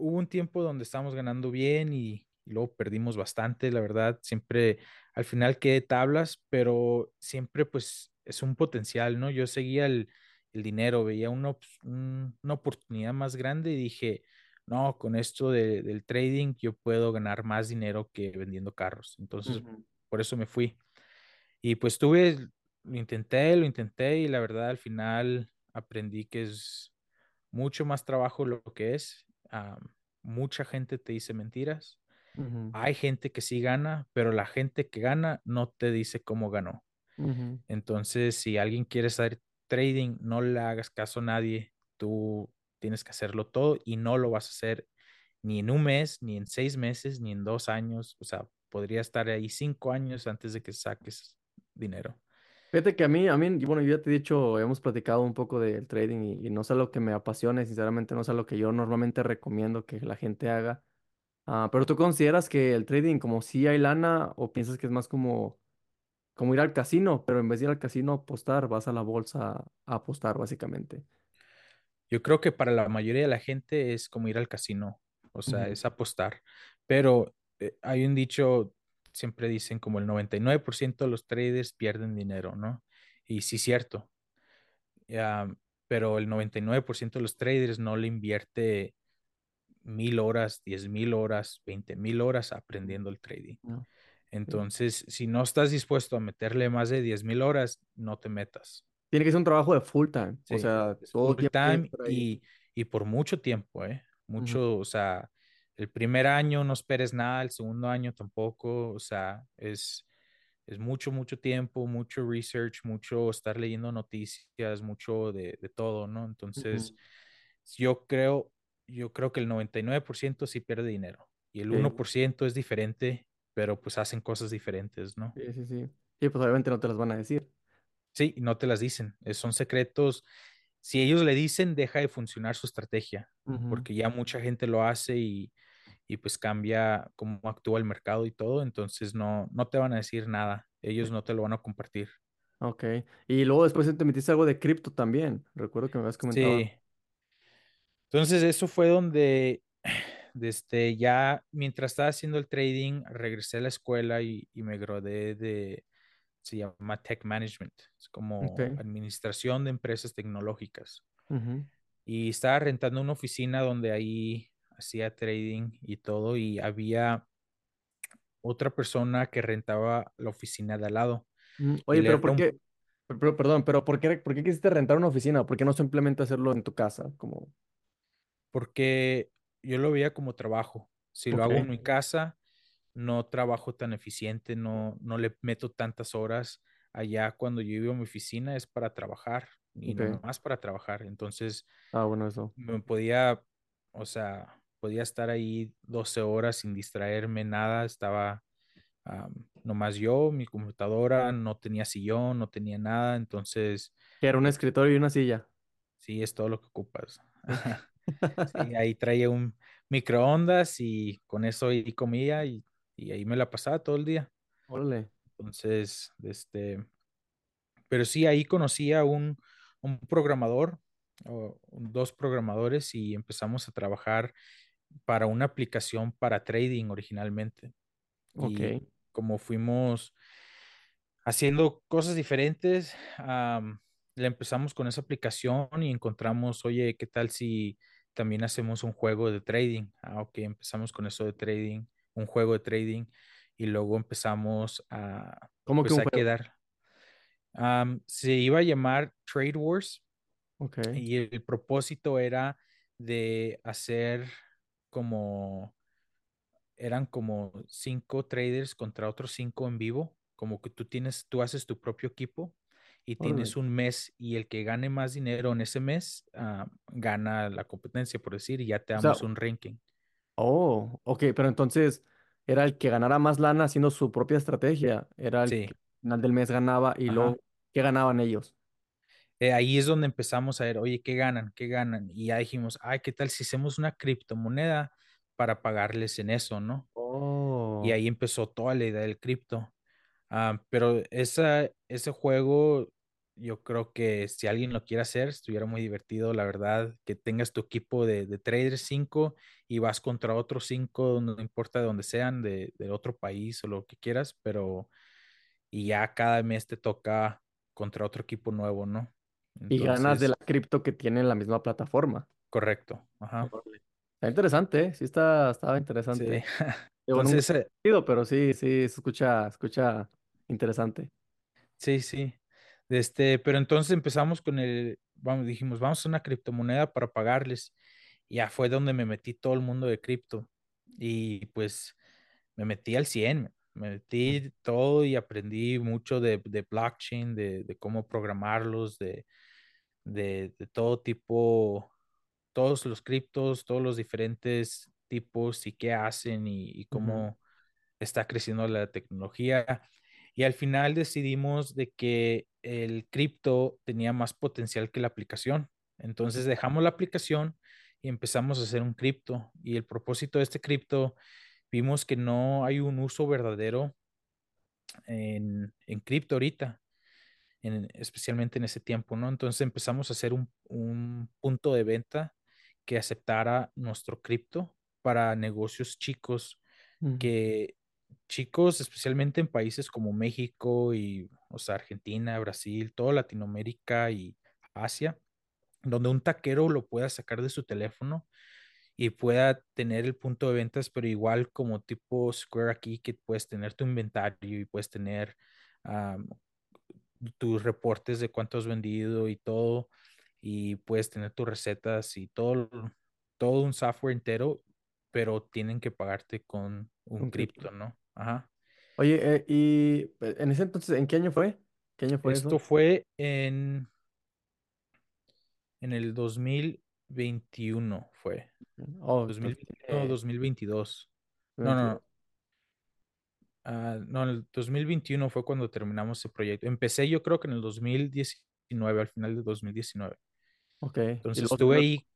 Hubo un tiempo donde estábamos ganando bien y, y luego perdimos bastante, la verdad. Siempre al final quedé tablas, pero siempre pues es un potencial, ¿no? Yo seguía el, el dinero, veía una, una oportunidad más grande y dije, no, con esto de- del trading yo puedo ganar más dinero que vendiendo carros. Entonces, por eso me fui. Y pues tuve, lo intenté, lo intenté y la verdad al final aprendí que es mucho más trabajo lo que es. Ah, mucha gente te dice mentiras. Hay gente que sí gana, pero la gente que gana no te dice cómo ganó. Entonces, si alguien quiere hacer trading, no le hagas caso a nadie. Tú tienes que hacerlo todo y no lo vas a hacer ni en un mes, ni en seis meses, ni en dos años. O sea, podría estar ahí cinco años antes de que saques dinero. Fíjate que a mí, a mí, bueno, yo ya te he dicho, hemos platicado un poco del trading y, y no es algo que me apasione, sinceramente no es algo que yo normalmente recomiendo que la gente haga. Ah, pero ¿tú consideras que el trading como si hay lana o piensas que es más como, como ir al casino, pero en vez de ir al casino a apostar, vas a la bolsa a apostar básicamente? Yo creo que para la mayoría de la gente es como ir al casino, o sea, Ujú, es apostar. Pero eh, hay un dicho, siempre dicen como el 99% de los traders pierden dinero, ¿no? Y sí, cierto. Pero el 99% de los traders no le invierte mil horas, diez mil horas, veinte mil horas aprendiendo el trading. no, sí. Entonces, si no estás dispuesto a meterle más de diez mil horas, no te metas. Tiene que ser un trabajo de full time, o sea, todo full time y, y por mucho tiempo, ¿eh? Mucho, o sea, el primer año no esperes nada, el segundo año tampoco, o sea, es, es mucho, mucho tiempo, mucho research, mucho estar leyendo noticias, mucho de, de todo, ¿no? Entonces, yo creo, yo creo que el 99% sí pierde dinero y el uno Sí, por ciento es diferente, pero pues hacen cosas diferentes, ¿no? sí, sí, sí. Sí, pues obviamente no te las van a decir. Sí, no te las dicen, eh, son secretos. Si ellos le dicen, deja de funcionar su estrategia, porque ya mucha gente lo hace y, y pues cambia cómo actúa el mercado y todo, entonces no, no te van a decir nada, ellos no te lo van a compartir. Ok. Y luego después te metiste algo de cripto también. Recuerdo que me habías comentado. Sí, entonces eso fue donde, desde ya, mientras estaba haciendo el trading, regresé a la escuela y, y me gradué de, se llama Tech Management, es como Ok. administración de empresas tecnológicas. Ujú. y estaba rentando una oficina donde ahí hacía trading y todo y había otra persona que rentaba la oficina de al lado Mm, Oye, pero ¿por un qué? Pero, perdón, pero ¿por qué, por qué quisiste rentar una oficina? ¿Por qué no simplemente hacerlo en tu casa? Como, porque yo lo veía como trabajo. Si lo ok, hago en mi casa, no trabajo tan eficiente, no, no le meto tantas horas. Allá cuando yo iba a mi oficina es para trabajar y ok. nomás para trabajar. Entonces Ah, bueno, eso. me podía, o sea, podía estar ahí 12 horas sin distraerme, nada, estaba am, nomás yo, mi computadora, no tenía sillón, no tenía nada, entonces era un escritorio y una silla. sí, es todo lo que ocupas. Sí. Ahí traía un microondas y con eso ahí comía y, y ahí me la pasaba todo el día. Órale. Entonces, este, pero sí, ahí conocí a un, un programador, o dos programadores y empezamos a trabajar para una aplicación para trading originalmente. Ok. Y como fuimos haciendo cosas diferentes, le empezamos con esa aplicación y encontramos, oye, ¿qué tal si también hacemos un juego de trading? Ah, ok, empezamos con eso de trading, un juego de trading y luego empezamos a, ¿Cómo que pues un a quedar. Se iba a llamar Trade Wars Ok. y el propósito era de hacer como eran como cinco traders contra otros cinco en vivo, como que tú tienes, tú haces tu propio equipo y tienes un mes y el que gane más dinero en ese mes ah, gana la competencia, por decir, y ya te O sea, damos un ranking. oh, ok, pero entonces era el que ganara más lana haciendo su propia estrategia. Era el Sí, que al final del mes ganaba y ajá. luego, ¿qué ganaban ellos? Eh, ahí es donde empezamos a ver, oye, ¿qué ganan? ¿Qué ganan? Y ya dijimos, ay, ¿qué tal si hacemos una criptomoneda para pagarles en eso, ¿no? Y Oh, ahí empezó toda la idea del cripto. Ah, pero esa, ese juego, yo creo que si alguien lo quiere hacer, estuviera muy divertido, la verdad, que tengas tu equipo de, de traders 5 y vas contra otros 5, no importa de dónde sean, de, de otro país o lo que quieras, pero y ya cada mes te toca contra otro equipo nuevo, ¿no? Y ganas de la cripto que tiene en la misma plataforma. correcto, ajá. Está interesante, ¿eh? Sí está, estaba sí. interesante. Digo, nunca Entonces, eh, he ido, pero sí, sí, se escucha, escucha interesante. Sí, sí. Este, pero entonces empezamos con el, vamos, dijimos, vamos a una criptomoneda para pagarles. Y ya fue donde me metí todo el mundo de cripto. Y pues me metí al 100, me metí todo y aprendí mucho de, de blockchain, de, de cómo programarlos, de, de, de todo tipo, todos los criptos, todos los diferentes tipos y qué hacen y, cómo está creciendo la tecnología. Y al final decidimos de que el cripto tenía más potencial que la aplicación. Entonces dejamos la aplicación y empezamos a hacer un cripto. Y el propósito de este cripto, vimos que no hay un uso verdadero en, en cripto ahorita, en- especialmente en ese tiempo, ¿no? Entonces empezamos a hacer un, un punto de venta que aceptara nuestro cripto para negocios chicos que chicos, especialmente en países como México y, o sea, Argentina, Brasil, toda Latinoamérica y Asia, donde un taquero lo pueda sacar de su teléfono y pueda tener el punto de ventas, pero igual como tipo Square aquí, que puedes tener tu inventario y puedes tener um, tus reportes de cuánto has vendido y todo, y puedes tener tus recetas y todo, todo un software entero, pero tienen que pagarte con un Un cripto. cripto, ¿no? Ajá. Oye, eh, y eh, en ese entonces, ¿en qué año fue? ¿Qué año fue Esto eso? fue en, en el 2021, fue. Oh, entonces 2021, tiene 2022. No, no, 22. no. Ah, no, en el 2021 fue cuando terminamos ese proyecto. Empecé yo creo que en el 2019, al final de 2019. Ok, Entonces estuve ahí,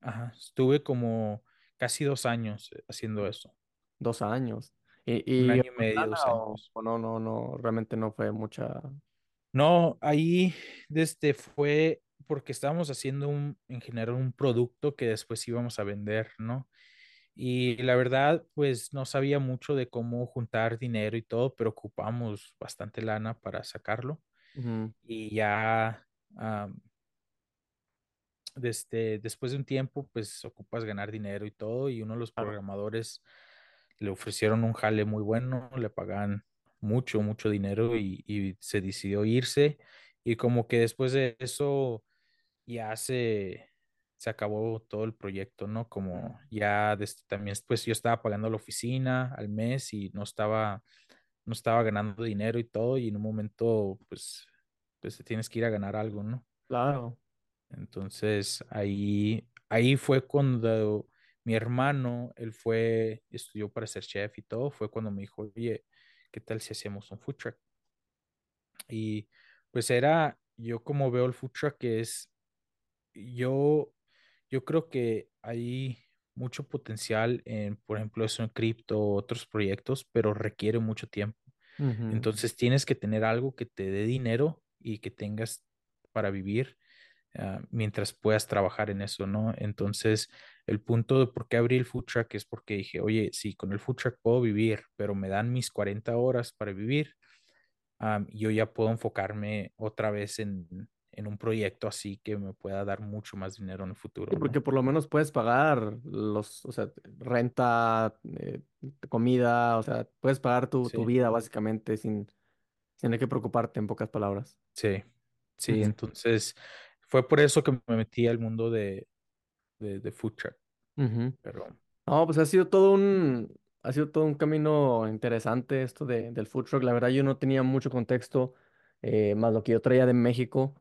ajá, estuve como casi dos años eh, haciendo eso. dos años. Un ¿Y, y año y medio, dos años. o no, no, no, realmente no fue mucha. No, ahí desde fue porque estábamos haciendo un, en general un producto que después íbamos a vender, ¿no? Y la verdad, pues no sabía mucho de cómo juntar dinero y todo, pero ocupamos bastante lana para sacarlo. Y ya desde, después de un tiempo, pues ocupas ganar dinero y todo. Y uno de los programadores le ofrecieron un jale muy bueno, le pagan mucho, mucho dinero y, y se decidió irse. Y como que después de eso ya se, se acabó todo el proyecto, ¿no? Como ya des- también, pues yo estaba pagando la oficina al mes y no estaba, no estaba ganando dinero y todo, y en un momento, pues, pues tienes que ir a ganar algo, ¿no? Claro. Entonces ahí, ahí fue cuando mi hermano, él fue, estudió para ser chef y todo, fue cuando me dijo, oye, ¿qué tal si hacemos un food truck? Y pues era, yo como veo el food truck, que es, yo, yo creo que hay mucho potencial en, por ejemplo, eso en cripto, otros proyectos, pero requiere mucho tiempo. Entonces tienes que tener algo que te dé dinero y que tengas para vivir ah, mientras puedas trabajar en eso, ¿no? Entonces, el punto de por qué abrí el food truck es porque dije, oye, sí, con el food truck puedo vivir, pero me dan mis 40 horas para vivir, ah, yo ya puedo enfocarme otra vez en, en un proyecto así que me pueda dar mucho más dinero en el Sí, futuro, porque ¿no? por lo menos puedes pagar los, o sea, renta, eh, comida, o sea, puedes pagar tu, tu vida básicamente sin, sin tener que preocuparte en pocas palabras. sí, sí, entonces fue por eso que me metí al mundo de, de, de food truck, pero No, pues ha sido todo un, ha sido todo un camino interesante esto de, del food truck. La verdad yo no tenía mucho contexto, eh, más lo que yo traía de México,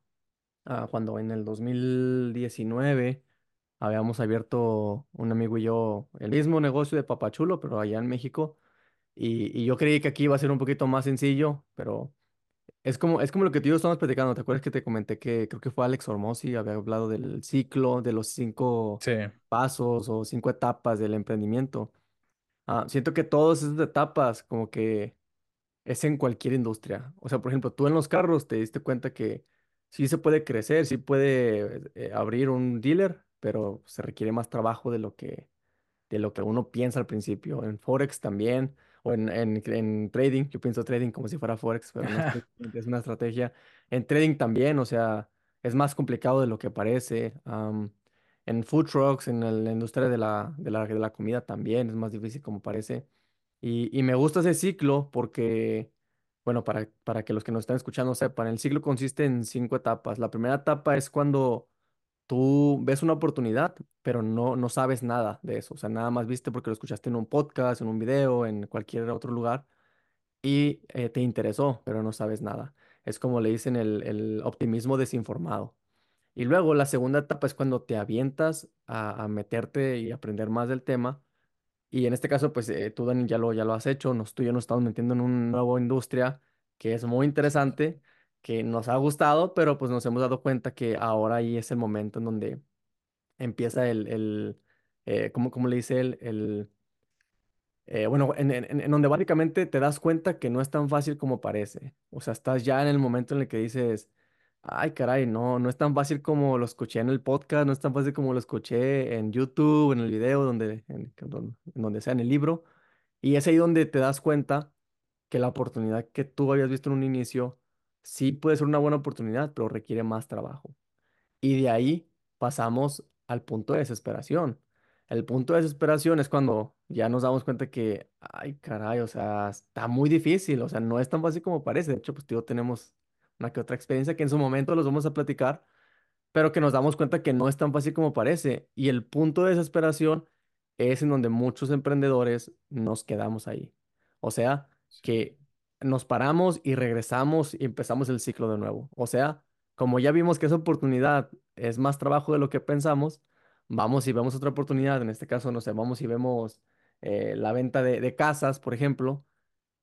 ah, cuando en el 2019 habíamos abierto un amigo y yo el mismo negocio de Papachulo, pero allá en México. Y, y yo creí que aquí iba a ser un poquito más sencillo, pero es como, es como lo que tú y yo estamos platicando. ¿Te acuerdas que te comenté que creo que fue Alex Hormozzi, había hablado del ciclo, de los cinco sí, pasos o cinco etapas del emprendimiento? Ah, siento que todas esas etapas como que es en cualquier industria. O sea, por ejemplo, tú en los carros te diste cuenta que sí se puede crecer, sí puede eh, abrir un dealer, pero se requiere más trabajo de lo que de lo que uno piensa al principio. En Forex también, o en, en, en trading, yo pienso trading como si fuera Forex, pero no es, una estrategia. En trading también, o sea, es más complicado de lo que parece. Am, en food trucks, en el- la industria de la, de la, de la comida también es más difícil como parece. Y, y me gusta ese ciclo porque, bueno, para, para que los que nos están escuchando sepan, el ciclo consiste en cinco etapas. La primera etapa es cuando tú ves una oportunidad, pero no, no sabes nada de eso. O sea, nada más viste porque lo escuchaste en un podcast, en un video, en cualquier otro lugar y eh, te interesó, pero no sabes nada. Es como le dicen el, el optimismo desinformado. Y luego la segunda etapa es cuando te avientas a, a meterte y aprender más del tema. Y en este caso, pues eh, tú, Dani, ya lo, ya lo has hecho. Nos, tú y yo nos estamos metiendo en una nueva industria que es muy interesante, que nos ha gustado, pero pues nos hemos dado cuenta que ahora ahí es el momento en donde empieza el, el eh, ¿cómo, cómo le dice él? El, eh, bueno, en, en- en- donde básicamente te das cuenta que no es tan fácil como parece. O sea, estás ya en el momento en el que dices, ay, caray, no, no es tan fácil como lo escuché en el podcast, no es tan fácil como lo escuché en YouTube, en el video, donde, en, donde, en donde sea, en el libro. Y es ahí donde te das cuenta que la oportunidad que tú habías visto en un inicio sí puede ser una buena oportunidad, pero requiere más trabajo. Y de ahí pasamos al punto de desesperación. El punto de desesperación es cuando ya nos damos cuenta que, ay, caray, o sea, está muy difícil, o sea, no es tan fácil como parece. De hecho, pues, tío, tenemos una que otra experiencia que en su momento los vamos a platicar, pero que nos damos cuenta que no es tan fácil como parece. Y el punto de desesperación es en donde muchos emprendedores nos quedamos ahí. O sea, que nos paramos y regresamos y empezamos el ciclo de nuevo. O sea, como ya vimos que esa oportunidad es más trabajo de lo que pensamos, vamos y vemos otra oportunidad. En este caso, no sé, vamos y vemos eh, la venta de, de casas, por ejemplo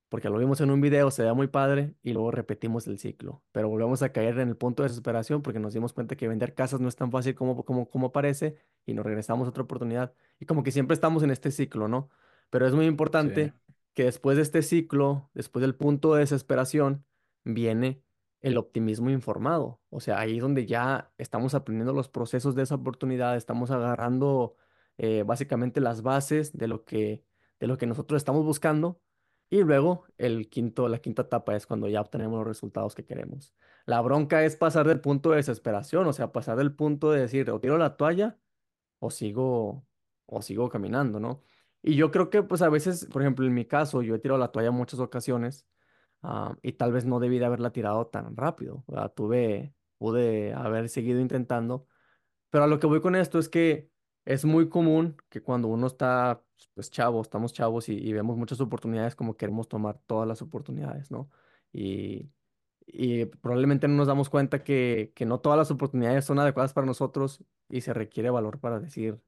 porque lo vimos en un video, se ve muy padre y luego repetimos el ciclo, pero volvemos a caer en el punto de desesperación porque nos dimos cuenta que vender casas no es tan fácil como, como, como parece y nos regresamos a otra oportunidad y como que siempre estamos en este ciclo, ¿no? Pero es muy sí, importante que después de este ciclo, después del punto de desesperación, viene el optimismo informado, o sea, ahí es donde ya estamos aprendiendo los procesos de esa oportunidad, estamos agarrando eh, básicamente las bases de lo que, de lo que nosotros estamos buscando y luego el quinto, la quinta etapa es cuando ya obtenemos los resultados que queremos. La bronca es pasar del punto de desesperación, o sea, pasar del punto de decir, o tiro la toalla o sigo, o sigo caminando, ¿no? Y yo creo que pues a veces, por ejemplo, en mi caso, yo he tirado la toalla en muchas ocasiones ah, y tal vez no debí de haberla tirado tan rápido. Sea, tuve, pude haber seguido intentando pero a lo que voy con esto es que es muy común que cuando uno está, pues chavo, estamos chavos y, y vemos muchas oportunidades, como queremos tomar todas las oportunidades, ¿no? Y, probablemente no nos damos cuenta que, que no todas las oportunidades son adecuadas para nosotros y se requiere valor para decir,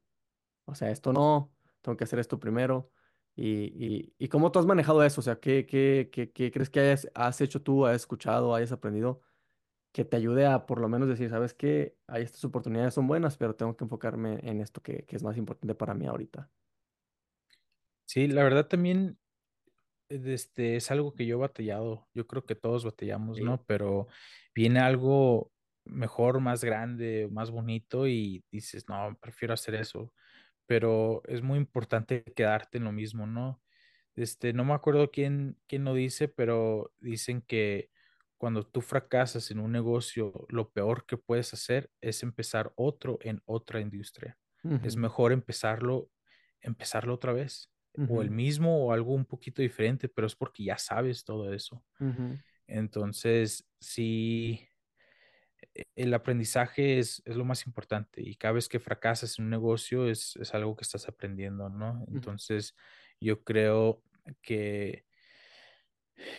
o sea, esto no, tengo que hacer esto primero. ¿Y, y, y cómo tú has manejado eso? O sea, ¿qué, qué, qué, qué crees que hayas, has hecho tú, has escuchado, hayas aprendido que te ayude a por lo menos decir, sabes que hay estas oportunidades son buenas, pero tengo que enfocarme en esto que, que es más importante para mí ahorita? Sí, la verdad también este, es algo que yo he batallado. Yo creo que todos batallamos, Sí. ¿no? Pero viene algo mejor, más grande, más bonito y dices, no, prefiero hacer eso. Pero es muy importante quedarte en lo mismo, ¿no? Este, no me acuerdo quién, quién lo dice, pero dicen que cuando tú fracasas en un negocio, lo peor que puedes hacer es empezar otro en otra industria. Es mejor empezarlo, empezarlo otra vez o el mismo o algo un poquito diferente, pero es porque ya sabes todo eso. Entonces, sí, e- el aprendizaje es, es lo más importante y cada vez que fracasas en un negocio es, es algo que estás aprendiendo, ¿no? ujú, Entonces, yo creo que,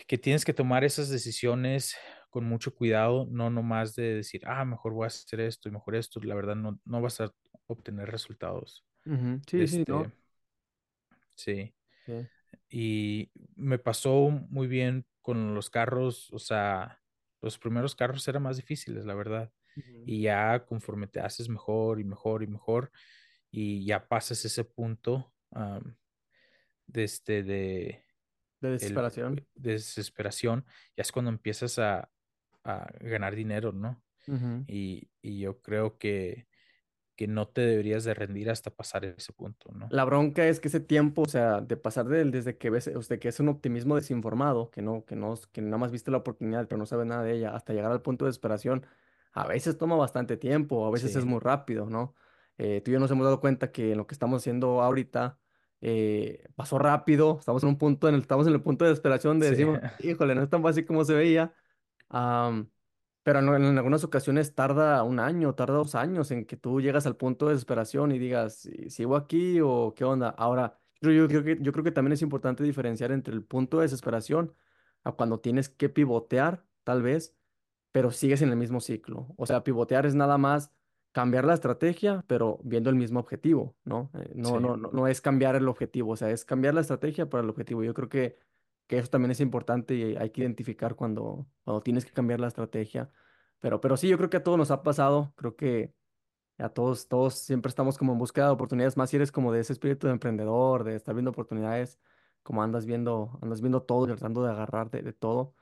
que tienes que tomar esas decisiones con mucho cuidado, no nomás de decir, ah, mejor voy a hacer esto y mejor esto, la verdad no, no vas a obtener resultados. ujú. Sí, sí, Este, ¿no? sí. Sí. Y me pasó muy bien con los carros, o sea, los primeros carros eran más difíciles, la verdad. Y ya conforme te haces mejor y mejor y mejor, y ya pasas ese punto am, de, este, de, De el, desesperación. de desesperación, ya es cuando empiezas a, a ganar dinero, ¿no? Y, y yo creo que, que no te deberías de rendir hasta pasar ese punto, ¿no? La bronca es que ese tiempo, o sea, de pasar del desde que ves, usted que es un optimismo desinformado, que no, que no, que nada más viste la oportunidad, pero no sabes nada de ella, hasta llegar al punto de desesperación, a veces toma bastante tiempo, a veces es muy rápido, ¿no? Eh, tú y yo nos hemos dado cuenta que en lo que estamos haciendo ahorita eh, pasó rápido, estamos en un punto, en el, estamos en el punto de desesperación de sí, decimos, híjole, no es tan fácil como se veía. Am, pero no- en algunas ocasiones tarda un año, tarda dos años en que tú llegas al punto de desesperación y digas, "¿Si- ¿sigo aquí o qué onda? Ahora, yo, yo creo que, yo creo que también es importante diferenciar entre el punto de desesperación a cuando tienes que pivotear, tal vez, pero sigues en el mismo ciclo. O sea, pivotear es nada más cambiar la estrategia, pero viendo el mismo objetivo, ¿no? Eh, no, sí. no, no, no es cambiar el objetivo, o sea, es cambiar la estrategia para el objetivo. Yo creo que que eso también es importante y hay que identificar cuando, cuando tienes que cambiar la estrategia. Pero, pero sí, yo creo que a todos nos ha pasado, creo que a todos, todos siempre estamos como en búsqueda de oportunidades, más si eres como de ese espíritu de emprendedor, de estar viendo oportunidades, como andas viendo, andas viendo todo tratando de agarrar de, de todo.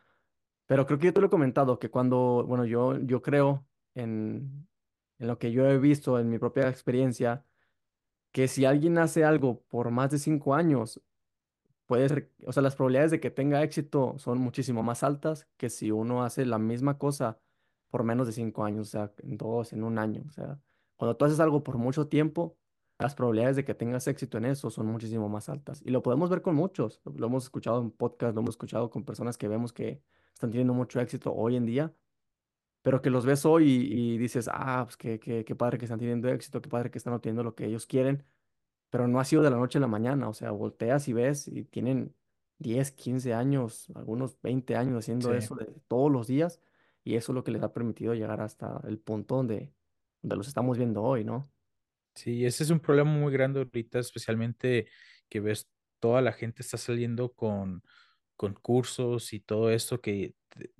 Pero creo que yo te lo he comentado, que cuando, bueno, yo, yo creo en, en lo que yo he visto en mi propia experiencia, que si alguien hace algo por más de cinco años, puede ser, o sea, las probabilidades de que tenga éxito son muchísimo más altas que si uno hace la misma cosa por menos de cinco años, o sea, en dos, en un año. O sea, cuando tú haces algo por mucho tiempo, las probabilidades de que tengas éxito en eso son muchísimo más altas. Y lo podemos ver con muchos. Lo hemos escuchado en podcast, lo hemos escuchado con personas que vemos que están teniendo mucho éxito hoy en día, pero que los ves hoy y, y dices, ah, pues qué, qué, qué padre que están teniendo éxito, qué padre que están obteniendo lo que ellos quieren pero no ha sido de la noche a la mañana, o sea, volteas y ves y tienen 10 15 años, algunos 20 años haciendo Sí, eso de todos los días y eso es lo que les ha permitido llegar hasta el punto donde, donde los estamos viendo hoy, ¿no? sí, ese es un problema muy grande ahorita, especialmente que ves toda la gente está saliendo con, con cursos y todo esto que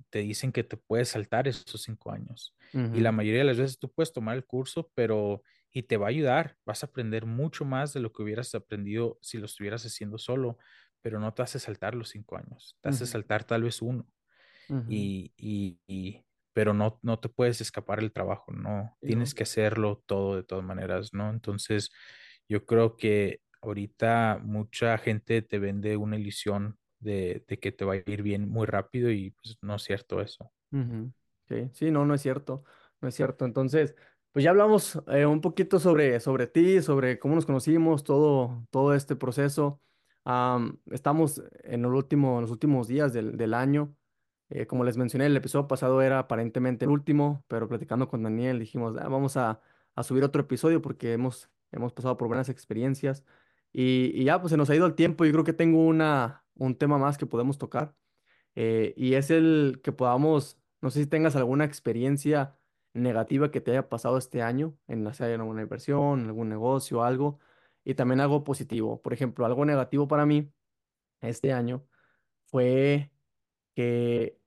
te, dicen que te puedes saltar esos cinco años. Y la mayoría de las veces tú puedes tomar el curso, pero y te va a ayudar, vas a aprender mucho más de lo que hubieras aprendido si lo estuvieras haciendo solo, pero no te hace saltar los cinco años, te hace ujú, saltar tal vez uno. y, y, y- pero no, no te puedes escapar el trabajo, no, tienes que hacerlo todo de todas maneras, ¿no? Entonces, yo creo que ahorita mucha gente te vende una ilusión de, de que te va a ir bien muy rápido y pues no es cierto eso. Ujú, Sí, sí, no, no es cierto, no es cierto. Entonces, pues ya hablamos eh, un poquito sobre, sobre ti, sobre cómo nos conocimos, todo, todo este proceso. Am, estamos en el último, en los últimos días del, del año. Eh, como les mencioné, el episodio pasado era aparentemente el último, pero platicando con Daniel dijimos, "Ah, vamos a, a subir otro episodio porque hemos, hemos pasado por buenas experiencias. Y, y ya, pues se nos ha ido el tiempo. Yo creo que tengo una, un tema más que podemos tocar eh, y es el que podamos, no sé si tengas alguna experiencia negativa que te haya pasado este año, en la sea en alguna inversión, algún negocio, algo, y también algo positivo. Por ejemplo, algo negativo para mí este año fue que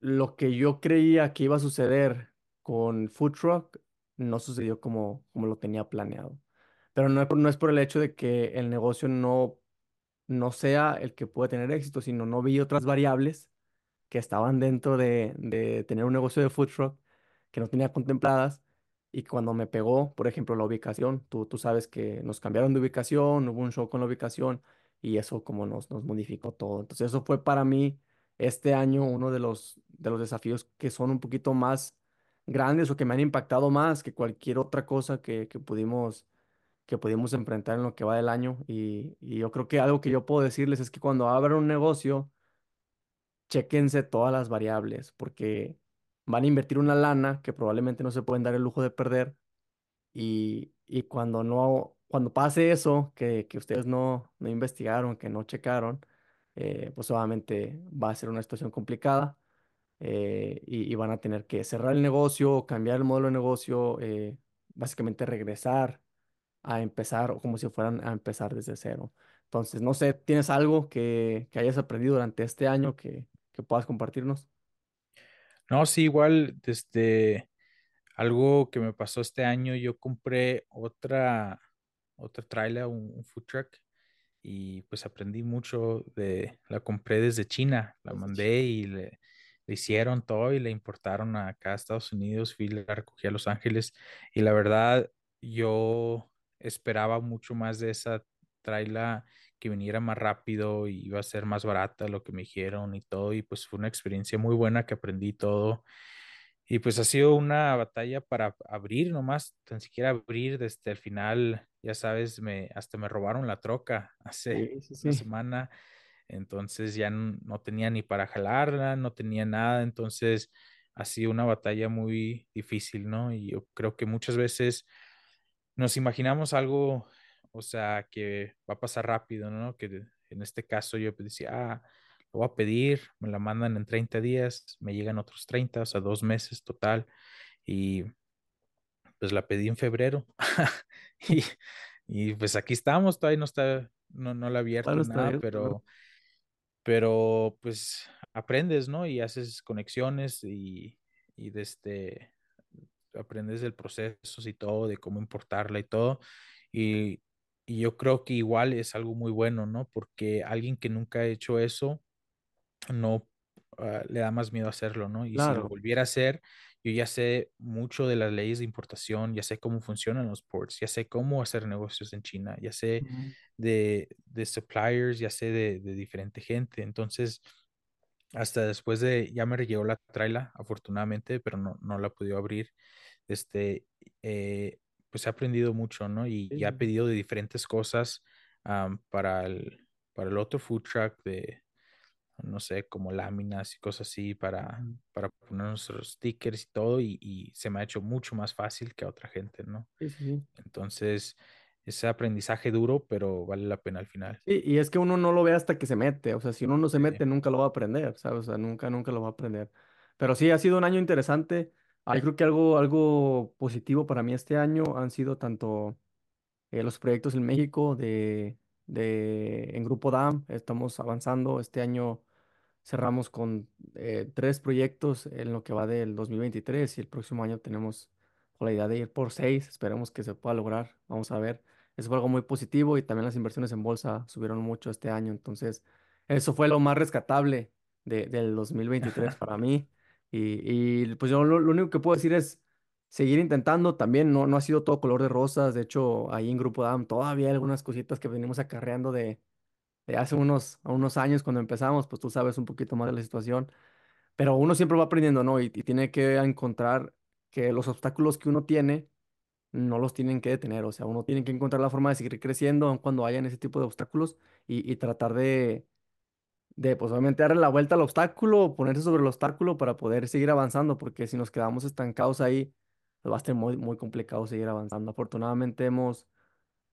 lo que yo creía que iba a suceder con Food Truck no sucedió como, como lo tenía planeado. Pero no no es por el hecho de que el negocio no, no sea el que puede tener éxito, sino no vi otras variables que estaban dentro de, de tener un negocio de food truck que no tenía contempladas y cuando me pegó, por ejemplo, la ubicación, tú, tú sabes que nos cambiaron de ubicación, hubo un show con la ubicación y eso como nos, nos modificó todo. Entonces eso fue para mí este año uno de los, de los desafíos que son un poquito más grandes o que me han impactado más que cualquier otra cosa que, que pudimos que pudimos enfrentar en lo que va del año y, y yo creo que algo que yo puedo decirles es que cuando abran un negocio chéquense todas las variables, porque van a invertir una lana que probablemente no se pueden dar el lujo de perder y, y cuando no, cuando pase eso, que, que ustedes no, no investigaron, que no checaron, eh, pues obviamente va a ser una situación complicada eh, y, y van a tener que cerrar el negocio, cambiar el modelo de negocio, eh, básicamente regresar a empezar o como si fueran a empezar desde cero. Entonces, no sé, ¿tienes algo que, que hayas aprendido durante este año que, que puedas compartirnos? No, sí, igual, desde algo que me pasó este año, yo compré otra, otra trailer, un, un food truck, y pues aprendí mucho de, la compré desde China, la mandé y le, le hicieron todo y la importaron acá a Estados Unidos, fui, la recogí a Los Ángeles y la verdad yo esperaba mucho más de esa trailer que viniera más rápido y iba a ser más barata lo que me dijeron y todo y pues fue una experiencia muy buena que aprendí todo y pues ha sido una batalla para abrir nomás, tan siquiera abrir desde el final, ya sabes, me, hasta me robaron la troca hace Sí, sí, una semana, entonces ya n- no tenía ni para jalarla, no tenía nada, entonces ha sido una batalla muy difícil, ¿no? Y yo creo que muchas veces nos imaginamos algo, o sea, que va a pasar rápido, ¿no? Que en este caso yo decía, ah, lo voy a pedir, me la mandan en 30 días, me llegan otros 30, o sea, dos meses total, y pues la pedí en febrero. Y, y pues aquí estamos, todavía no está, no, no la abierto nada, pero, pero pues aprendes, ¿no? Y haces conexiones y, y desde aprendes del proceso y todo, de cómo importarla y todo. Y, y yo creo que igual es algo muy bueno, ¿no? Porque alguien que nunca ha hecho eso, no ah, le da más miedo hacerlo, ¿no? Y si lo Claro. volviera a hacer, yo ya sé mucho de las leyes de importación, ya sé cómo funcionan los ports, ya sé cómo hacer negocios en China, ya sé Ujú. de, de suppliers, ya sé de, de diferente gente. Entonces, hasta después de, ya me llegó la traila, afortunadamente, pero no, no la podido abrir. Este, eh, pues he aprendido mucho, ¿no? Y Sí, sí, sí. pedido de diferentes cosas am, para el, para el otro food truck de, no sé, como láminas y cosas así para, para poner nuestros stickers y todo, y, y se me ha hecho mucho más fácil que a otra gente, ¿no? Sí, sí, sí. Entonces, ese aprendizaje duro, pero vale la pena al final. Sí, y es que uno no lo ve hasta que se mete, o sea, si uno no se Sí. mete, nunca lo va a aprender, ¿sabes? O sea, nunca, nunca lo va a aprender. Pero sí, ha sido un año interesante. Ah, creo que algo, algo positivo para mí este año han sido tanto eh, los proyectos en México de, de, en Grupo DAM, estamos avanzando. Este año cerramos con eh, tres proyectos en lo que va del 2023 y el próximo año tenemos la idea de ir por seis. Esperemos que se pueda lograr. Vamos a ver. Eso fue algo muy positivo y también las inversiones en bolsa subieron mucho este año. Entonces, eso fue lo más rescatable de- del 2023 para mí. Y, y, pues yo lo, lo único que puedo decir es seguir intentando. También no, no ha sido todo color de rosas. De hecho, ahí en Grupo DAM todavía hay algunas cositas que venimos acarreando de de hace unos, unos años cuando empezamos, pues tú sabes un poquito más de la situación, pero uno siempre va aprendiendo, ¿no? Y, y tiene que encontrar que los obstáculos que uno tiene no los tienen que detener, o sea, uno tiene que encontrar la forma de seguir creciendo aun cuando hayan ese tipo de obstáculos y, y tratar de, de, pues obviamente darle la vuelta al obstáculo, ponerse sobre el obstáculo para poder seguir avanzando, porque si nos quedamos estancados ahí, pues va a ser muy, muy complicado seguir avanzando. Afortunadamente hemos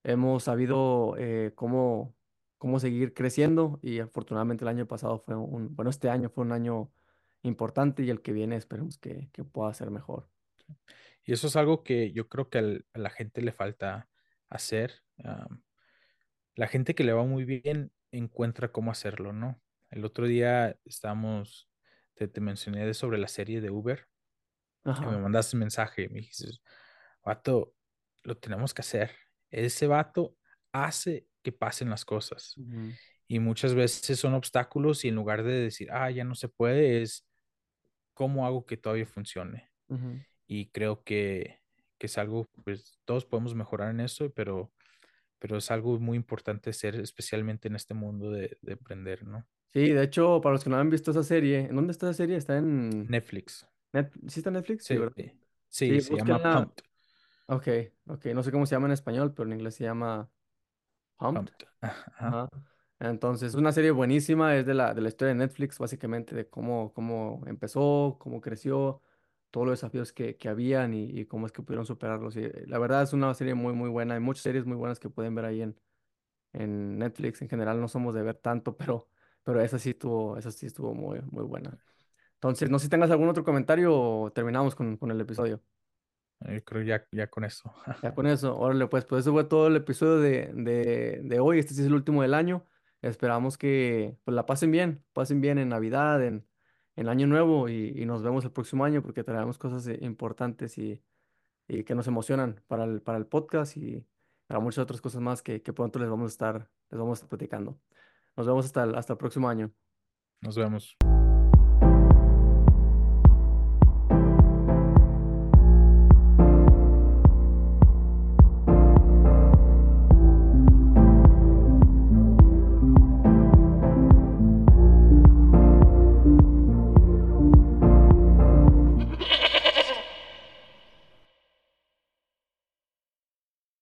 hemos sabido eh, cómo, cómo seguir creciendo y afortunadamente el año pasado fue un, bueno, este año fue un año importante y el que viene esperemos que, que pueda ser mejor. Y eso es algo que yo creo que a la gente le falta hacer. la gente que le va muy bien encuentra cómo hacerlo, ¿no? El otro día estábamos, te, te mencioné de sobre la serie de Uber, y me Ajá. mandaste un mensaje, me dijiste, vato, lo tenemos que hacer. Ese vato hace que pasen las cosas. Y muchas veces son obstáculos y en lugar de decir, ah, ya no se puede, es cómo hago que todavía funcione. Y creo que, que es algo, pues todos podemos mejorar en eso, pero, pero es algo muy importante ser, especialmente en este mundo de, de aprender, ¿no? Sí, de hecho, para los que no han visto esa serie, ¿en dónde está esa serie? ¿Está en Netflix. Net... ¿Sí está en Netflix? Sí, Sí, ¿verdad? sí, Sí, se llama búsquenla. Pumped. Ok, ok. No sé cómo se llama en español, pero en inglés se llama Pumped. Pumped. Ajá. Entonces, es una serie buenísima, es de la, de la historia de Netflix, básicamente, de cómo, cómo empezó, cómo creció, todos los desafíos que, que habían y, y cómo es que pudieron superarlos. Y, eh, la verdad es una serie muy, muy buena. Hay muchas series muy buenas que pueden ver ahí en, en Netflix. En general no somos de ver tanto, pero, pero esa sí estuvo, esa sí estuvo muy, muy buena. Entonces, no sé si tengas algún otro comentario o terminamos con, con el episodio. Yo creo ya, ya con eso. Ya con eso, órale, pues, pues eso fue todo el episodio de, de, de hoy. Este sí es el último del año. Esperamos que pues, la pasen bien, pasen bien en Navidad, en, en Año Nuevo y, y nos vemos el próximo año porque traemos cosas eh, importantes y, y que nos emocionan para el, para el podcast y para muchas otras cosas más que, que pronto les vamos a estar, les vamos a estar platicando. Nos vemos hasta el, hasta el próximo año. Nos vemos.